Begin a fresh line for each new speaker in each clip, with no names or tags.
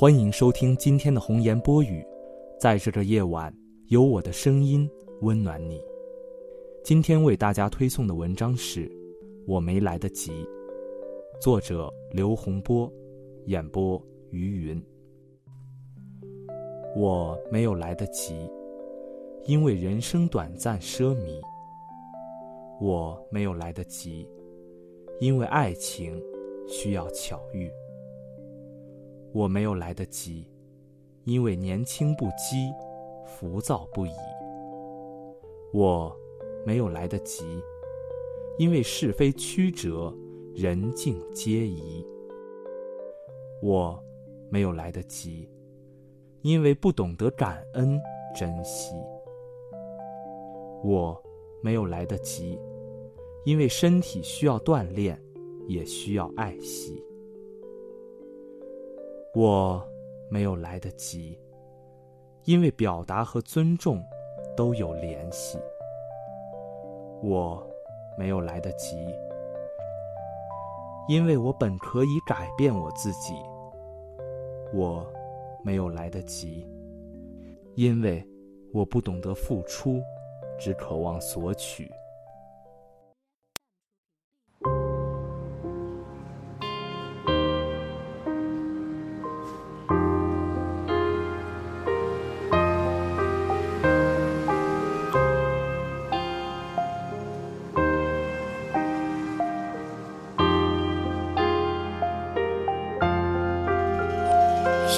欢迎收听今天的红颜播语，在这个夜晚，有我的声音温暖你。今天为大家推送的文章是《我没来得及》，作者刘洪波，演播于云。我没有来得及，因为人生短暂奢靡；我没有来得及，因为爱情需要巧遇。我没有来得及，因为年轻不羁，浮躁不已。我没有来得及，因为是非曲折，人尽皆宜。我没有来得及，因为不懂得感恩珍惜。我没有来得及，因为身体需要锻炼，也需要爱惜。我没有来得及，因为表达和尊重都有联系。我没有来得及，因为我本可以改变我自己。我没有来得及，因为我不懂得付出，只渴望索取。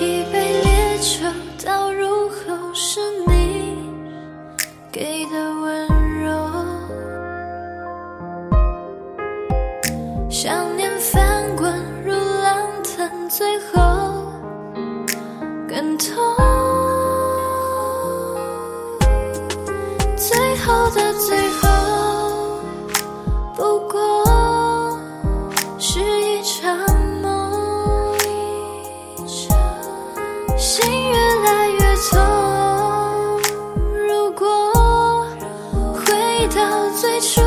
一杯烈酒倒入后，是你给的温柔。想念翻滚如浪腾，最后更痛。最后的到最初，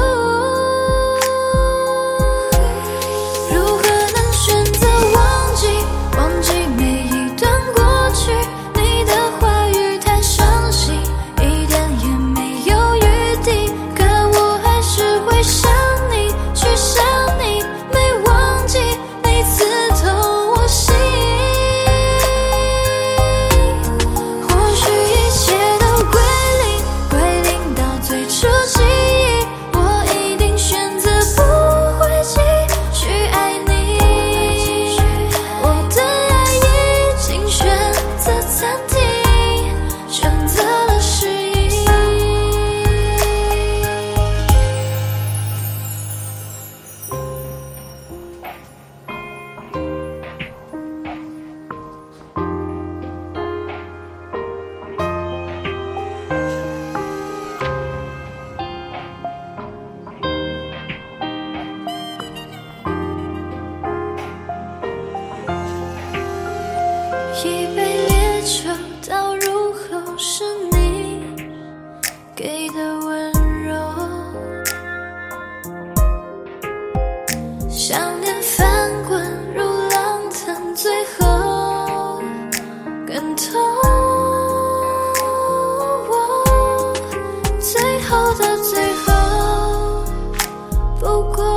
好更痛最后的最后不过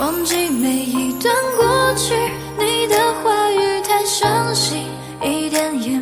忘记每一段过去你的话语太伤心一点也